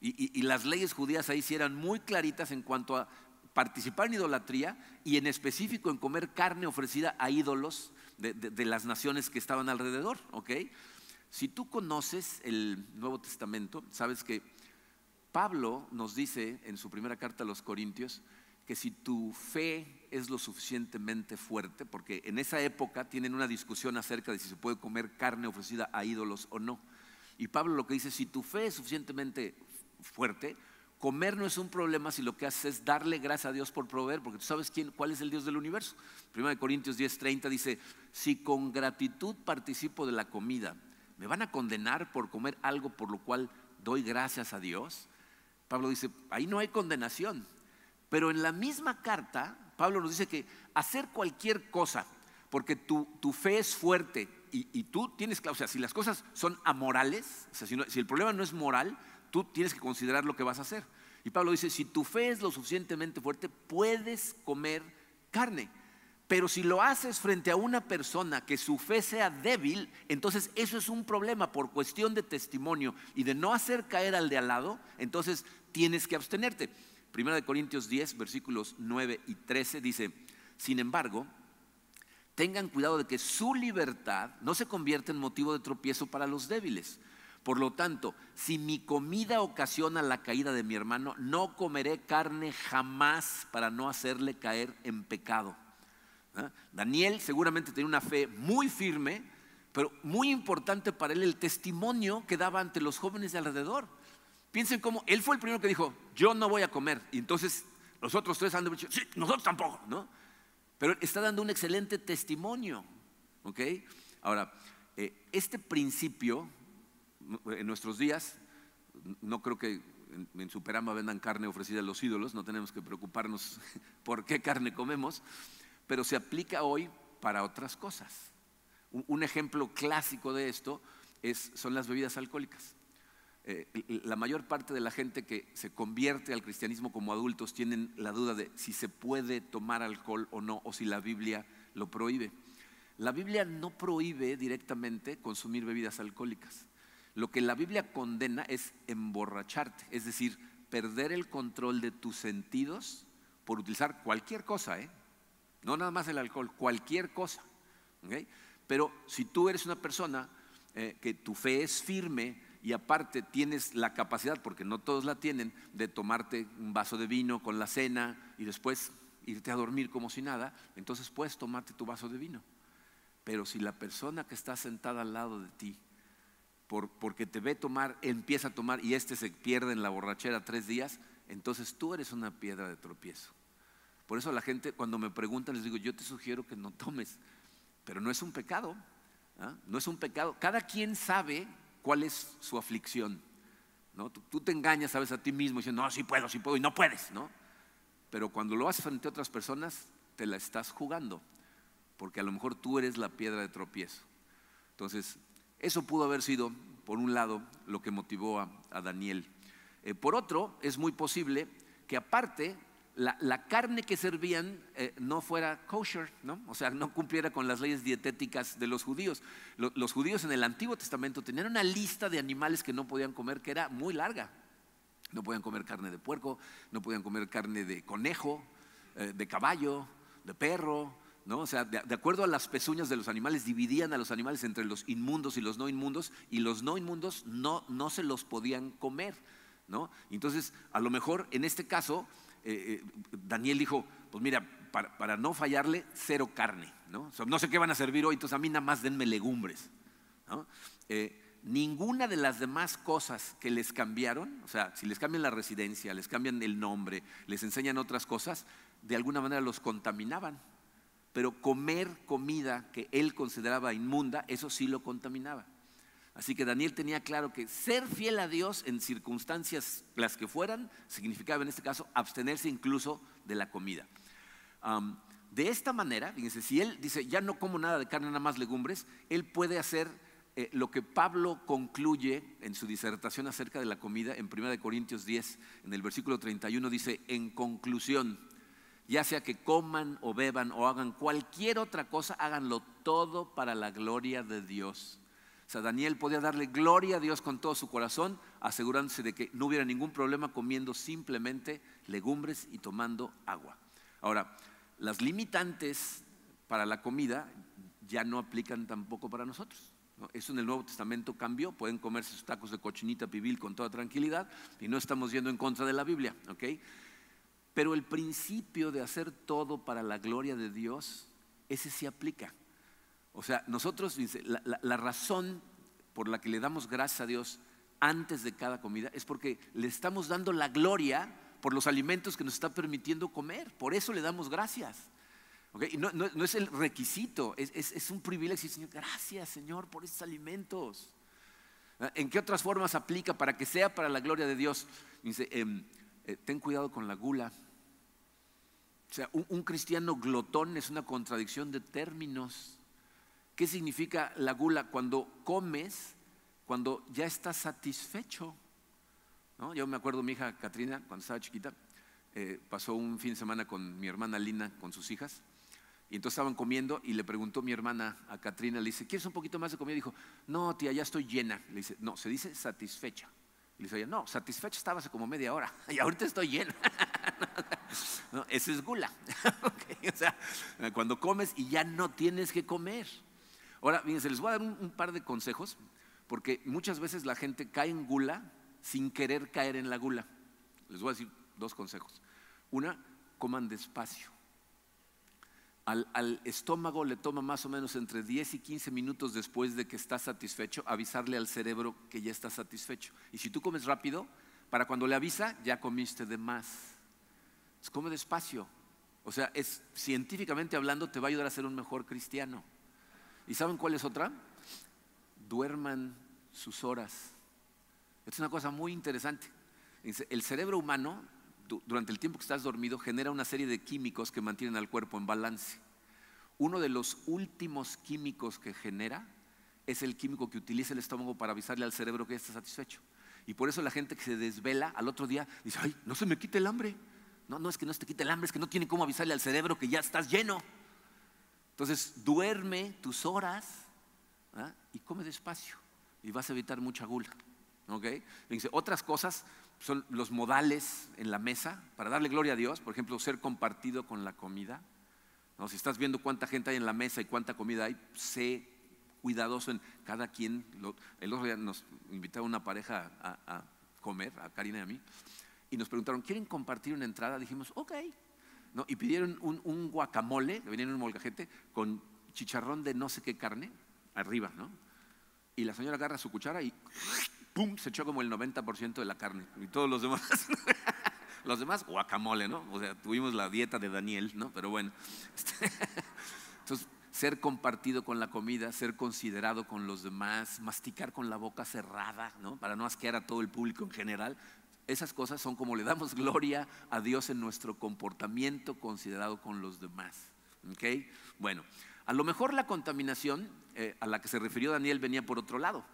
Y, las leyes judías ahí sí eran muy claritas en cuanto a participar en idolatría y en específico en comer carne ofrecida a ídolos de, las naciones que estaban alrededor. Si tú conoces el Nuevo Testamento, sabes que Pablo nos dice en su primera carta a los Corintios que si tu fe es lo suficientemente fuerte, porque en esa época tienen una discusión acerca de si se puede comer carne ofrecida a ídolos o no. Y Pablo lo que dice, si tu fe es suficientemente fuerte, comer no es un problema si lo que haces es darle gracias a Dios por proveer, porque tú sabes quién, cuál es el Dios del universo. Primero de Corintios 10:30 dice, si con gratitud participo de la comida, ¿me van a condenar por comer algo por lo cual doy gracias a Dios? Pablo dice, ahí no hay condenación. Pero en la misma carta, Pablo nos dice que hacer cualquier cosa, porque tu, fe es fuerte y, tú tienes, o sea, si las cosas son amorales, o sea, si, si el problema no es moral, tú tienes que considerar lo que vas a hacer. Y Pablo dice, si tu fe es lo suficientemente fuerte, puedes comer carne. Pero si lo haces frente a una persona que su fe sea débil, entonces eso es un problema por cuestión de testimonio y de no hacer caer al de al lado, entonces tienes que abstenerte. Primera de Corintios 10, versículos 9 y 13 dice, sin embargo, tengan cuidado de que su libertad no se convierta en motivo de tropiezo para los débiles. Por lo tanto, si mi comida ocasiona la caída de mi hermano, no comeré carne jamás para no hacerle caer en pecado. ¿Ah? Daniel seguramente tenía una fe muy firme, pero muy importante para él el testimonio que daba ante los jóvenes de alrededor. Piensen cómo él fue el primero que dijo, yo no voy a comer. Y entonces los otros tres han dicho, sí, nosotros tampoco, ¿no? Pero está dando un excelente testimonio. Ahora, eh, este principio en nuestros días, no creo que en, Superama vendan carne ofrecida a los ídolos, no tenemos que preocuparnos por qué carne comemos, pero se aplica hoy para otras cosas. Un, ejemplo clásico de esto es, son las bebidas alcohólicas. Eh, la mayor parte de la gente que se convierte al cristianismo como adultos tienen la duda de si se puede tomar alcohol o no, o si la Biblia lo prohíbe. La Biblia no prohíbe directamente consumir bebidas alcohólicas. Lo que la Biblia condena es emborracharte, es decir, perder el control de tus sentidos por utilizar cualquier cosa, ¿eh? no nada más el alcohol, cualquier cosa. Pero si tú eres una persona eh, que tu fe es firme y aparte tienes la capacidad, porque no todos la tienen, de tomarte un vaso de vino con la cena y después irte a dormir como si nada, entonces puedes tomarte tu vaso de vino. Pero si la persona que está sentada al lado de ti porque te ve tomar, empieza a tomar y este se pierde en la borrachera tres días, entonces tú eres una piedra de tropiezo. Por eso la gente cuando me preguntan les digo, yo te sugiero que no tomes, pero no es un pecado, ¿ah? no es un pecado. Cada quien sabe cuál es su aflicción. ¿no? Tú, te engañas, sabes a ti mismo diciendo, no, sí puedo, sí puedo, y no puedes, ¿no? Pero cuando lo haces frente a otras personas, te la estás jugando, porque a lo mejor tú eres la piedra de tropiezo. Entonces, eso pudo haber sido, por un lado, lo que motivó a, Daniel. Eh, por otro, es muy posible que aparte la, carne que servían eh, no fuera kosher, ¿no? o sea, no cumpliera con las leyes dietéticas de los judíos. los judíos en el Antiguo Testamento tenían una lista de animales que no podían comer que era muy larga. No podían comer carne de puerco, no podían comer carne de conejo, eh, de caballo, de perro, o sea, de, acuerdo a las pezuñas de los animales, dividían a los animales entre los inmundos y los no inmundos, y los no inmundos no, no se los podían comer, ¿no? Entonces, a lo mejor en este caso, eh, eh, Daniel dijo, pues mira, para, no fallarle, cero carne, ¿no? no sé qué van a servir hoy, entonces a mí nada más denme legumbres, eh, ninguna de las demás cosas que les cambiaron, o sea, si les cambian la residencia, les cambian el nombre, les enseñan otras cosas, de alguna manera los contaminaban pero comer comida que él consideraba inmunda, eso sí lo contaminaba. Así que Daniel tenía claro que ser fiel a Dios en circunstancias las que fueran, significaba en este caso abstenerse incluso de la comida. de esta manera, fíjense, si él dice, ya no como nada de carne, nada más legumbres, él puede hacer eh, lo que Pablo concluye en su disertación acerca de la comida en 1 Corintios 10, en el versículo 31, dice, en conclusión, ya sea que coman o beban o hagan cualquier otra cosa, háganlo todo para la gloria de Dios. O sea, Daniel podía darle gloria a Dios con todo su corazón, asegurándose de que no hubiera ningún problema comiendo simplemente legumbres y tomando agua. Ahora, las limitantes para la comida ya no aplican tampoco para nosotros. Eso en el Nuevo Testamento cambió, pueden comerse sus tacos de cochinita pibil con toda tranquilidad y no estamos yendo en contra de la Biblia, ¿ok? Pero el principio de hacer todo para la gloria de Dios, ese sí aplica. O sea, nosotros, la, razón por la que le damos gracias a Dios antes de cada comida es porque le estamos dando la gloria por los alimentos que nos está permitiendo comer. Por eso le damos gracias. No, no, es el requisito, es, un privilegio. Señor, gracias Señor por esos alimentos. ¿En qué otras formas aplica para que sea para la gloria de Dios? Dice, em, eh, ten cuidado con la gula. O sea, un, cristiano glotón es una contradicción de términos. ¿Qué significa la gula? Cuando comes, cuando ya estás satisfecho. Yo me acuerdo, mi hija Katrina, cuando estaba chiquita, eh, pasó un fin de semana con mi hermana Lina, con sus hijas, y entonces estaban comiendo y le preguntó mi hermana a Katrina, le dice, ¿quieres un poquito más de comida? Dijo, no, tía, ya estoy llena. Le dice, no, se dice satisfecha. Y le dice, no, satisfecha estaba hace como media hora y ahorita estoy llena. no, es gula. o sea, cuando comes y ya no tienes que comer. Ahora, fíjense, les voy a dar un, par de consejos, porque muchas veces la gente cae en gula sin querer caer en la gula. Les voy a decir dos consejos. Una, coman despacio. Al, estómago le toma más o menos entre 10 y 15 minutos después de que está satisfecho avisarle al cerebro que ya está satisfecho. Y si tú comes rápido, para cuando le avisa, ya comiste de más come despacio. O sea, es científicamente hablando te va a ayudar a ser un mejor cristiano. ¿Y saben cuál es otra? Duerman sus horas. Es una cosa muy interesante. El cerebro humano, durante el tiempo que estás dormido, genera una serie de químicos que mantienen al cuerpo en balance. Uno de los últimos químicos que genera es el químico que utiliza el estómago para avisarle al cerebro que ya está satisfecho. Y por eso la gente que se desvela al otro día dice, ay, no se me quite el hambre. No, no es que no se te quite el hambre, es que no tiene cómo avisarle al cerebro que ya estás lleno. Entonces, duerme tus horas y come despacio y vas a evitar mucha gula. Dice, otras cosas son los modales en la mesa para darle gloria a Dios, por ejemplo, ser compartido con la comida. Si estás viendo cuánta gente hay en la mesa y cuánta comida hay, sé cuidadoso en cada quien. el otro día nos invitaba una pareja a, comer, a Karina y a mí, y nos preguntaron, ¿quieren compartir una entrada? Dijimos, ok. ¿No? Y pidieron un, guacamole, que venía en un molcajete, con chicharrón de no sé qué carne, arriba, ¿no? Y la señora agarra su cuchara y ¡pum! se echó como el 90% de la carne. Y todos los demás, los demás, guacamole, ¿no? O sea, tuvimos la dieta de Daniel, ¿no? Pero bueno. Este, entonces, ser compartido con la comida, ser considerado con los demás, masticar con la boca cerrada, ¿no? Para no asquear a todo el público en general. Esas cosas son como le damos gloria a Dios en nuestro comportamiento considerado con los demás. Bueno, a lo mejor la contaminación eh, a la que se refirió Daniel venía por otro lado,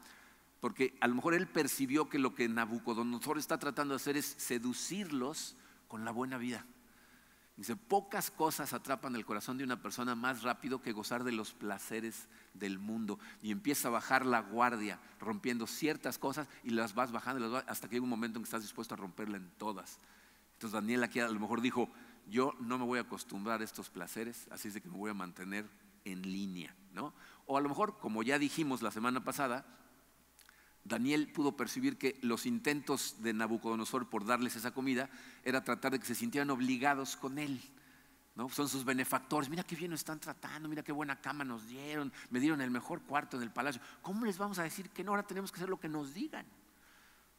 porque a lo mejor él percibió que lo que Nabucodonosor está tratando de hacer es seducirlos con la buena vida. Dice, pocas cosas atrapan el corazón de una persona más rápido que gozar de los placeres del mundo. Y empieza a bajar la guardia, rompiendo ciertas cosas y las vas bajando hasta que llega un momento en que estás dispuesto a romperla en todas. Entonces Daniel aquí a lo mejor dijo, yo no me voy a acostumbrar a estos placeres, así es de que me voy a mantener en línea. ¿no? O a lo mejor, como ya dijimos la semana pasada, Daniel pudo percibir que los intentos de Nabucodonosor por darles esa comida era tratar de que se sintieran obligados con él. ¿no? Son sus benefactores. Mira qué bien nos están tratando, mira qué buena cama nos dieron, me dieron el mejor cuarto en el palacio. ¿Cómo les vamos a decir que no? Ahora tenemos que hacer lo que nos digan.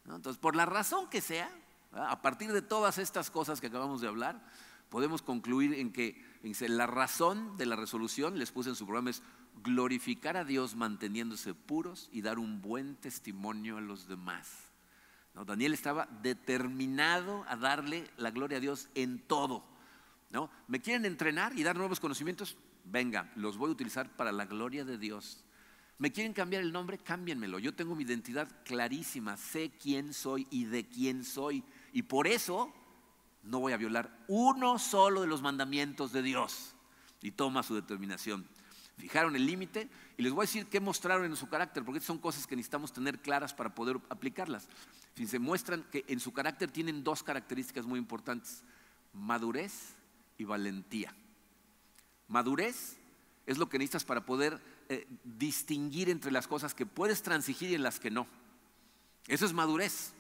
Entonces, por la razón que sea, a partir de todas estas cosas que acabamos de hablar, podemos concluir en que la razón de la resolución, les puse en su programa, es glorificar a Dios manteniéndose puros y dar un buen testimonio a los demás. ¿No? Daniel estaba determinado a darle la gloria a Dios en todo. ¿no? ¿Me quieren entrenar y dar nuevos conocimientos? Venga, los voy a utilizar para la gloria de Dios. ¿Me quieren cambiar el nombre? Cámbienmelo. Yo tengo mi identidad clarísima, sé quién soy y de quién soy. Y por eso no voy a violar uno solo de los mandamientos de Dios. Y toma su determinación. Fijaron el límite y les voy a decir qué mostraron en su carácter, porque son cosas que necesitamos tener claras para poder aplicarlas. Se muestran que en su carácter tienen dos características muy importantes, madurez y valentía. Madurez es lo que necesitas para poder eh, distinguir entre las cosas que puedes transigir y en las que no. Eso es madurez.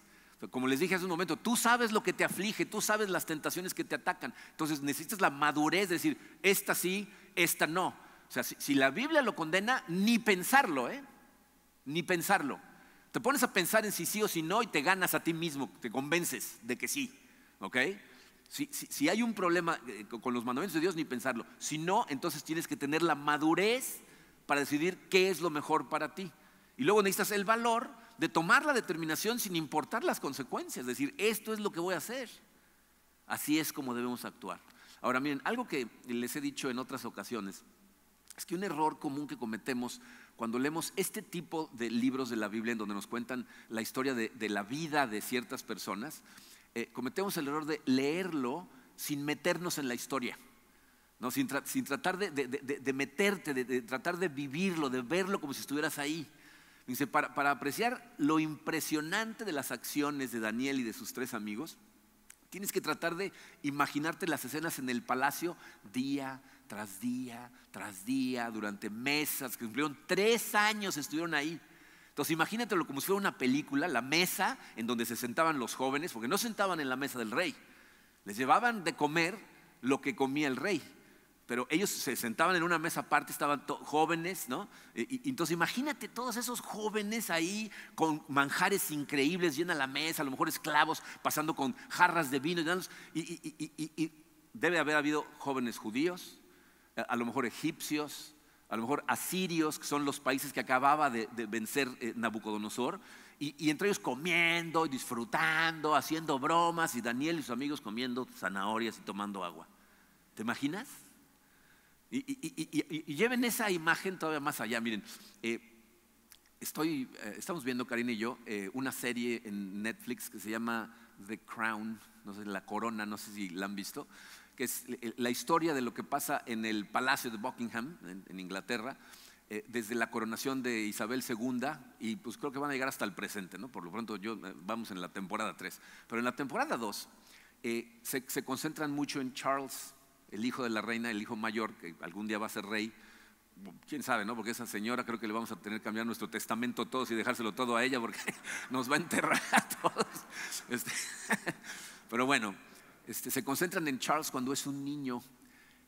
Como les dije hace un momento, tú sabes lo que te aflige, tú sabes las tentaciones que te atacan. Entonces necesitas la madurez de decir, esta sí, esta no. O sea, si, la Biblia lo condena, ni pensarlo, ¿eh? Ni pensarlo. Te pones a pensar en si sí o si no y te ganas a ti mismo, te convences de que sí. ¿Ok? Si, si hay un problema eh, con los mandamientos de Dios, ni pensarlo. Si no, entonces tienes que tener la madurez para decidir qué es lo mejor para ti. Y luego necesitas el valor de tomar la determinación sin importar las consecuencias, decir, esto es lo que voy a hacer. Así es como debemos actuar. Ahora miren, algo que les he dicho en otras ocasiones, es que un error común que cometemos cuando leemos este tipo de libros de la Biblia en donde nos cuentan la historia de, la vida de ciertas personas, eh, cometemos el error de leerlo sin meternos en la historia. ¿no? Sin, tratar de meterte, de, tratar de vivirlo, de verlo como si estuvieras ahí. Dice, para, para apreciar lo impresionante de las acciones de Daniel y de sus tres amigos, tienes que tratar de imaginarte las escenas en el palacio día tras día, tras día, durante meses, que cumplieron tres años, estuvieron ahí. Entonces imagínatelo como si fuera una película, la mesa en donde se sentaban los jóvenes, porque no sentaban en la mesa del rey, les llevaban de comer lo que comía el rey pero ellos se sentaban en una mesa aparte, estaban jóvenes, ¿no? Y, entonces imagínate todos esos jóvenes ahí con manjares increíbles, llena la mesa, a lo mejor esclavos pasando con jarras de vino y, y, debe haber habido jóvenes judíos, a lo mejor egipcios, a lo mejor asirios, que son los países que acababa de, vencer eh, Nabucodonosor, y, entre ellos comiendo, disfrutando, haciendo bromas, y Daniel y sus amigos comiendo zanahorias y tomando agua. ¿Te imaginas? Y, lleven esa imagen todavía más allá. Miren, eh, estoy, eh, estamos viendo, Karina y yo, una serie en Netflix que se llama The Crown, no sé, La Corona, no sé si la han visto que es la historia de lo que pasa en el Palacio de Buckingham, en, Inglaterra, eh, desde la coronación de Isabel II y pues creo que van a llegar hasta el presente, ¿no? Por lo pronto yo, eh, vamos en la temporada 3. Pero en la temporada 2 eh, se, concentran mucho en Charles, el hijo de la reina, el hijo mayor, que algún día va a ser rey. Quién sabe, ¿no? Porque esa señora creo que le vamos a tener que cambiar nuestro testamento todos y dejárselo todo a ella porque nos va a enterrar a todos. Este, pero bueno, este, se concentran en Charles cuando es un niño.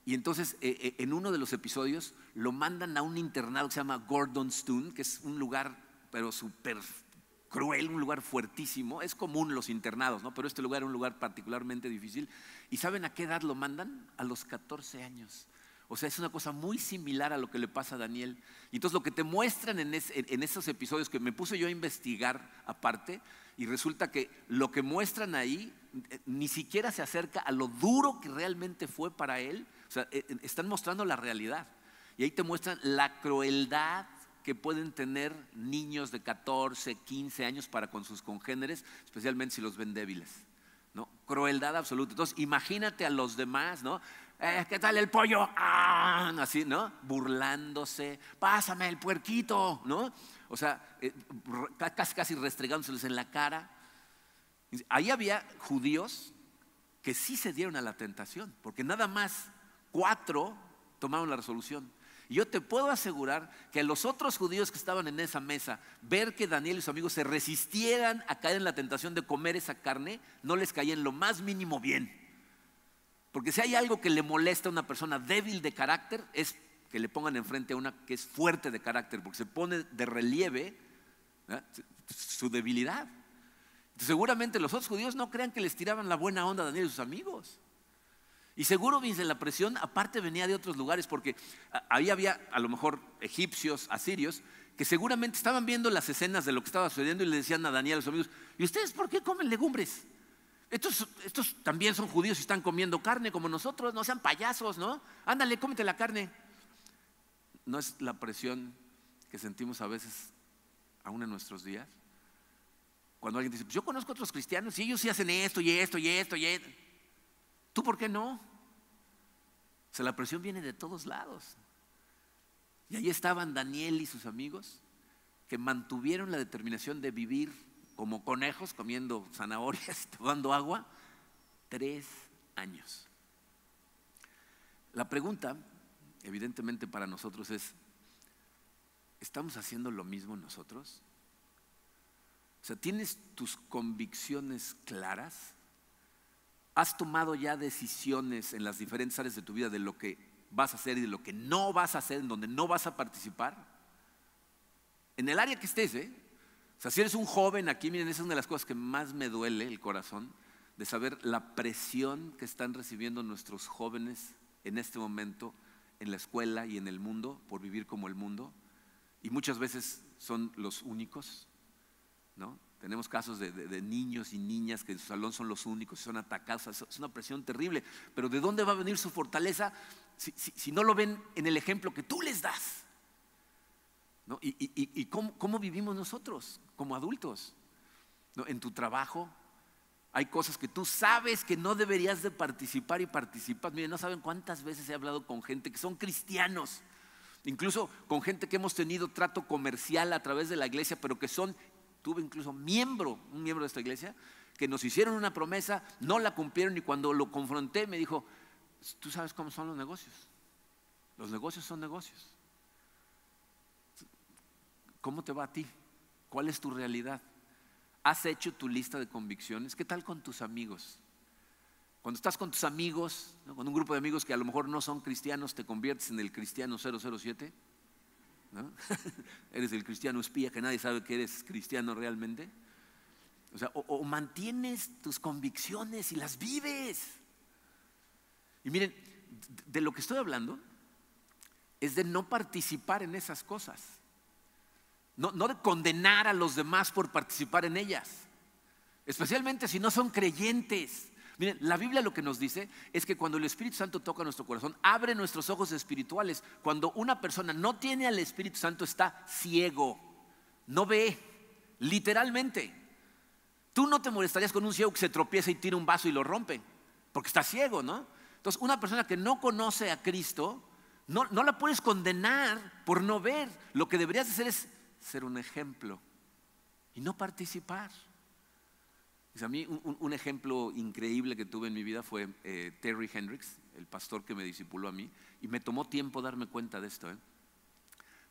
Y entonces eh, eh, en uno de los episodios lo mandan a un internado que se llama Gordonstoun, que es un lugar pero súper cruel, un lugar fuertísimo. Es común los internados, ¿no? Pero este lugar es un lugar particularmente difícil. ¿Y saben a qué edad lo mandan? A los 14 años. O sea, es una cosa muy similar a lo que le pasa a Daniel. Y entonces lo que te muestran en, en esos episodios que me puse yo a investigar aparte, y resulta que lo que muestran ahí eh, ni siquiera se acerca a lo duro que realmente fue para él. O sea, eh, eh, están mostrando la realidad. Y ahí te muestran la crueldad que pueden tener niños de 14, 15 años para con sus congéneres, especialmente si los ven débiles. ¿no? Crueldad absoluta. Entonces, imagínate a los demás, ¿no? ¿Qué tal el pollo? ¡Ah! Así, ¿no? Burlándose. Pásame el puerquito, ¿no? O sea, casi, casi restregándoseles en la cara. Ahí había judíos que sí se dieron a la tentación, porque nada más cuatro tomaron la resolución. Y yo te puedo asegurar que los otros judíos que estaban en esa mesa, ver que Daniel y sus amigos se resistieran a caer en la tentación de comer esa carne, no les caía en lo más mínimo bien. Porque si hay algo que le molesta a una persona débil de carácter, es que le pongan enfrente a una que es fuerte de carácter, porque se pone de relieve su debilidad. Seguramente los otros judíos no crean que les tiraban la buena onda a Daniel y sus amigos. Y seguro, dice, la presión aparte venía de otros lugares, porque ahí había a lo mejor egipcios, asirios, que seguramente estaban viendo las escenas de lo que estaba sucediendo y le decían a Daniel a sus amigos, ¿y ustedes por qué comen legumbres? Estos, estos también son judíos y están comiendo carne como nosotros, no sean payasos, ¿no? Ándale, cómete la carne. ¿No es la presión que sentimos a veces aún en nuestros días? Cuando alguien dice, pues yo conozco a otros cristianos y ellos sí hacen esto y esto y esto y esto. ¿Tú por qué no? O sea, la presión viene de todos lados. Y ahí estaban Daniel y sus amigos que mantuvieron la determinación de vivir como conejos comiendo zanahorias tomando agua tres años. La pregunta, evidentemente para nosotros es, ¿estamos haciendo lo mismo nosotros? O sea, ¿tienes tus convicciones claras? ¿Has tomado ya decisiones en las diferentes áreas de tu vida de lo que vas a hacer y de lo que no vas a hacer, en donde no vas a participar? En el área que estés, ¿eh? O sea, si eres un joven aquí, miren, esa es una de las cosas que más me duele el corazón, de saber la presión que están recibiendo nuestros jóvenes en este momento en la escuela y en el mundo por vivir como el mundo. Y muchas veces son los únicos ¿no? Tenemos casos de, niños y niñas que en su salón son los únicos, son atacados, es una presión terrible. Pero ¿de dónde va a venir su fortaleza si, no lo ven en el ejemplo que tú les das? ¿Y, cómo, vivimos nosotros como adultos? En tu trabajo hay cosas que tú sabes que no deberías de participar y participas. Miren, no saben cuántas veces he hablado con gente que son cristianos, incluso con gente que hemos tenido trato comercial a través de la iglesia, pero que son tuve incluso miembro, un miembro de esta iglesia, que nos hicieron una promesa, no la cumplieron y cuando lo confronté me dijo, tú sabes cómo son los negocios. Los negocios son negocios. ¿Cómo te va a ti? ¿Cuál es tu realidad? ¿Has hecho tu lista de convicciones? ¿Qué tal con tus amigos? Cuando estás con tus amigos, con un grupo de amigos que a lo mejor no son cristianos, te conviertes en el cristiano 007. eres el cristiano espía que nadie sabe que eres cristiano realmente. O sea, o, mantienes tus convicciones y las vives. Y miren, de lo que estoy hablando es de no participar en esas cosas. No, no de condenar a los demás por participar en ellas. Especialmente si no son creyentes. Miren, la Biblia lo que nos dice es que cuando el Espíritu Santo toca nuestro corazón, abre nuestros ojos espirituales. Cuando una persona no tiene al Espíritu Santo, está ciego, no ve, literalmente. Tú no te molestarías con un ciego que se tropieza y tira un vaso y lo rompe, porque está ciego, ¿no? Entonces, una persona que no conoce a Cristo, no, no la puedes condenar por no ver. Lo que deberías hacer es ser un ejemplo y no participar. A mí un, ejemplo increíble que tuve en mi vida fue eh, Terry Hendricks, el pastor que me discipuló a mí, y me tomó tiempo darme cuenta de esto. ¿eh?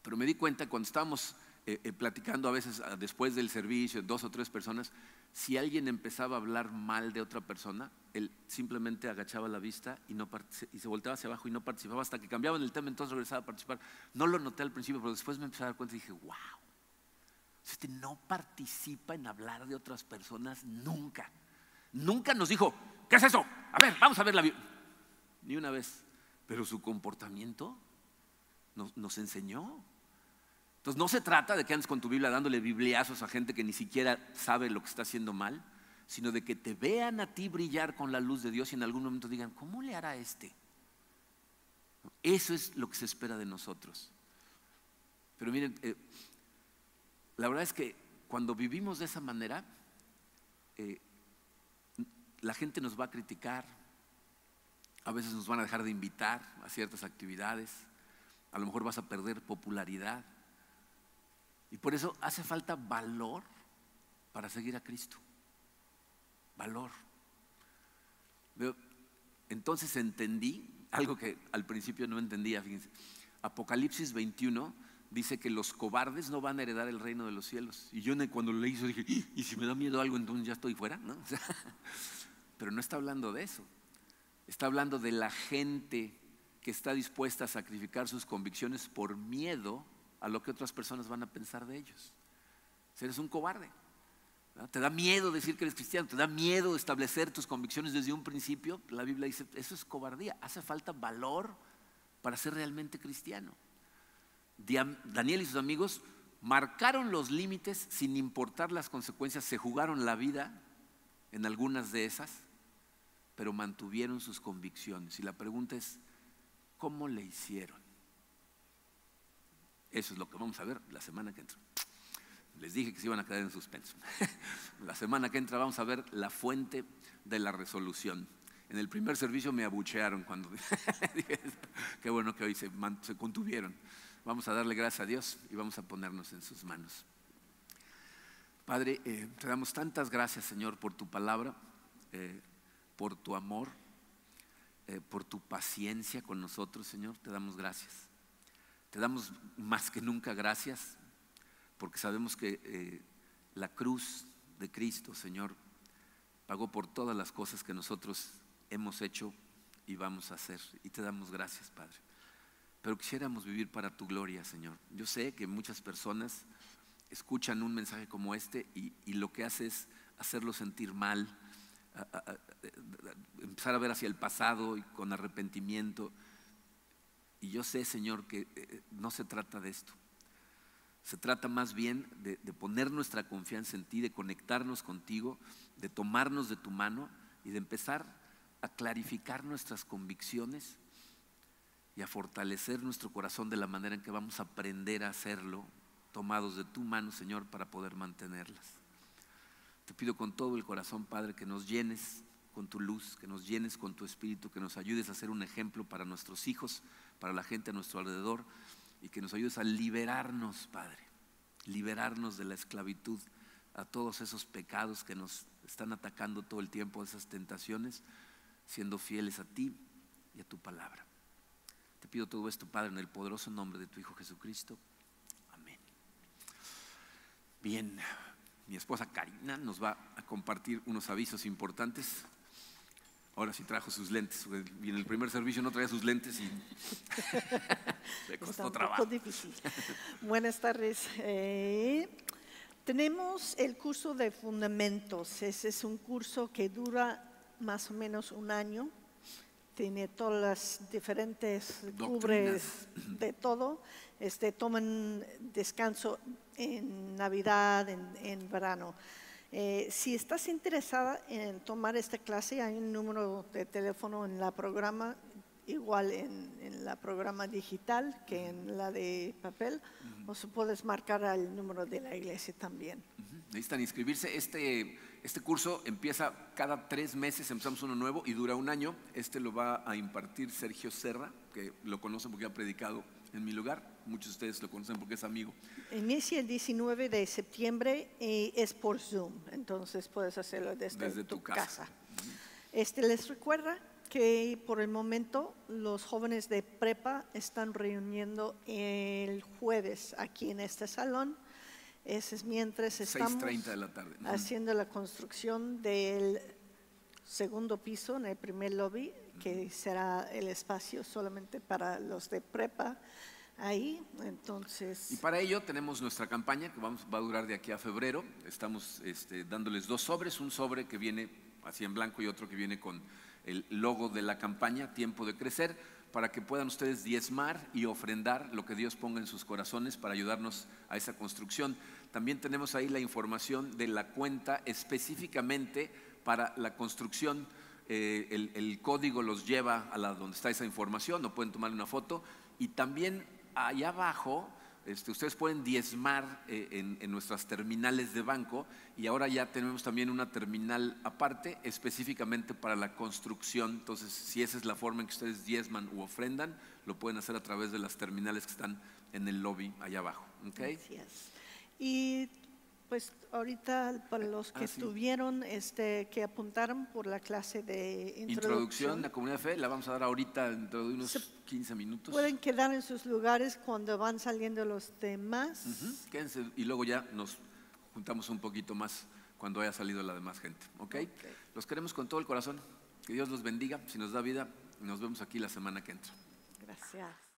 Pero me di cuenta cuando estábamos eh, platicando a veces ah, después del servicio, dos o tres personas, si alguien empezaba a hablar mal de otra persona, él simplemente agachaba la vista y, no y se volteaba hacia abajo y no participaba hasta que cambiaban el tema, entonces regresaba a participar. No lo noté al principio, pero después me empecé a dar cuenta y dije, wow Usted no participa en hablar de otras personas nunca. Nunca nos dijo, ¿qué es eso? A ver, vamos a ver la Biblia. Ni una vez. Pero su comportamiento nos, enseñó. Entonces no se trata de que andes con tu Biblia dándole bibliazos a gente que ni siquiera sabe lo que está haciendo mal, sino de que te vean a ti brillar con la luz de Dios y en algún momento digan, ¿cómo le hará este? Eso es lo que se espera de nosotros. Pero miren, eh, la verdad es que cuando vivimos de esa manera, eh, la gente nos va a criticar, a veces nos van a dejar de invitar a ciertas actividades, a lo mejor vas a perder popularidad. Y por eso hace falta valor para seguir a Cristo. Valor. Entonces entendí algo que al principio no entendía, fíjense. Apocalipsis 21 dice que los cobardes no van a heredar el reino de los cielos. Y yo cuando leí eso dije, ¿y si me da miedo algo entonces ya estoy fuera? ¿No? pero no está hablando de eso. Está hablando de la gente que está dispuesta a sacrificar sus convicciones por miedo a lo que otras personas van a pensar de ellos. Eres un cobarde. Te da miedo decir que eres cristiano, te da miedo establecer tus convicciones desde un principio. La Biblia dice, eso es cobardía. Hace falta valor para ser realmente cristiano. Daniel y sus amigos marcaron los límites sin importar las consecuencias, se jugaron la vida en algunas de esas, pero mantuvieron sus convicciones. Y la pregunta es, ¿cómo le hicieron? Eso es lo que vamos a ver la semana que entra. Les dije que se iban a quedar en suspenso. la semana que entra vamos a ver la fuente de la resolución. En el primer servicio me abuchearon cuando dije, qué bueno que hoy se, se contuvieron. Vamos a darle gracias a Dios y vamos a ponernos en sus manos. Padre, eh, te damos tantas gracias, Señor, por tu palabra, eh, por tu amor, eh, por tu paciencia con nosotros, Señor. Te damos gracias. Te damos más que nunca gracias, porque sabemos que la cruz de Cristo, Señor, pagó por todas las cosas que nosotros hemos hecho y vamos a hacer. Y te damos gracias, Padre pero quisiéramos vivir para tu gloria, Señor. Yo sé que muchas personas escuchan un mensaje como este y, lo que hace es hacerlo sentir mal, empezar a ver hacia el pasado y con arrepentimiento. Y yo sé, Señor, que eh, no se trata de esto. Se trata más bien de, de, poner nuestra confianza en ti, de conectarnos contigo, de tomarnos de tu mano y de empezar a clarificar nuestras convicciones y a fortalecer nuestro corazón de la manera en que vamos a aprender a hacerlo, tomados de tu mano, Señor, para poder mantenerlas. Te pido con todo el corazón, Padre, que nos llenes con tu luz, que nos llenes con tu espíritu, que nos ayudes a ser un ejemplo para nuestros hijos, para la gente a nuestro alrededor y que nos ayudes a liberarnos, Padre, liberarnos de la esclavitud a todos esos pecados que nos están atacando todo el tiempo, esas tentaciones, siendo fieles a ti y a tu palabra. Te pido todo esto, Padre, en el poderoso nombre de tu Hijo Jesucristo. Amén. Bien, mi esposa Karina nos va a compartir unos avisos importantes. Ahora sí trajo sus lentes. Y en el primer servicio no traía sus lentes y le costó trabajo. difícil. Buenas tardes. Eh, tenemos el curso de fundamentos. Ese es un curso que dura más o menos un año tiene todas las diferentes cubres de todo. Este, toman descanso en Navidad, en, verano. Eh, si estás interesada en tomar esta clase, hay un número de teléfono en la programa, igual en, la programa digital que en la de papel, o se puedes marcar al número de la iglesia también. Necesitan inscribirse. Este este curso empieza cada tres meses, empezamos uno nuevo y dura un año. Este lo va a impartir Sergio Serra, que lo conocen porque ha predicado en mi lugar. Muchos de ustedes lo conocen porque es amigo. Inicia el 19 de septiembre y es por Zoom, entonces puedes hacerlo desde, tu, casa. Este les recuerda que por el momento los jóvenes de prepa están reuniendo el jueves aquí en este salón ese es mientras estamos haciendo la construcción del segundo piso en el primer lobby, que será el espacio solamente para los de prepa ahí. Entonces. Y para ello tenemos nuestra campaña que vamos, va a durar de aquí a febrero. Estamos este, dándoles dos sobres, un sobre que viene así en blanco y otro que viene con el logo de la campaña, Tiempo de Crecer para que puedan ustedes diezmar y ofrendar lo que Dios ponga en sus corazones para ayudarnos a esa construcción. También tenemos ahí la información de la cuenta específicamente para la construcción. Eh, el, código los lleva a la donde está esa información, no pueden tomar una foto. Y también allá abajo este, ustedes pueden diezmar eh, en, nuestras terminales de banco y ahora ya tenemos también una terminal aparte específicamente para la construcción. Entonces, si esa es la forma en que ustedes diezman u ofrendan, lo pueden hacer a través de las terminales que están en el lobby allá abajo. ¿okay? Y pues ahorita para los que ah, estuvieron, este, que apuntaron por la clase de introducción. Introducción la comunidad de fe, la vamos a dar ahorita dentro de unos 15 minutos. Pueden quedar en sus lugares cuando van saliendo los demás. Quédense y luego ya nos juntamos un poquito más cuando haya salido la demás gente. ¿okay? Los queremos con todo el corazón. Que Dios los bendiga. Si nos da vida, nos vemos aquí la semana que entra. Gracias.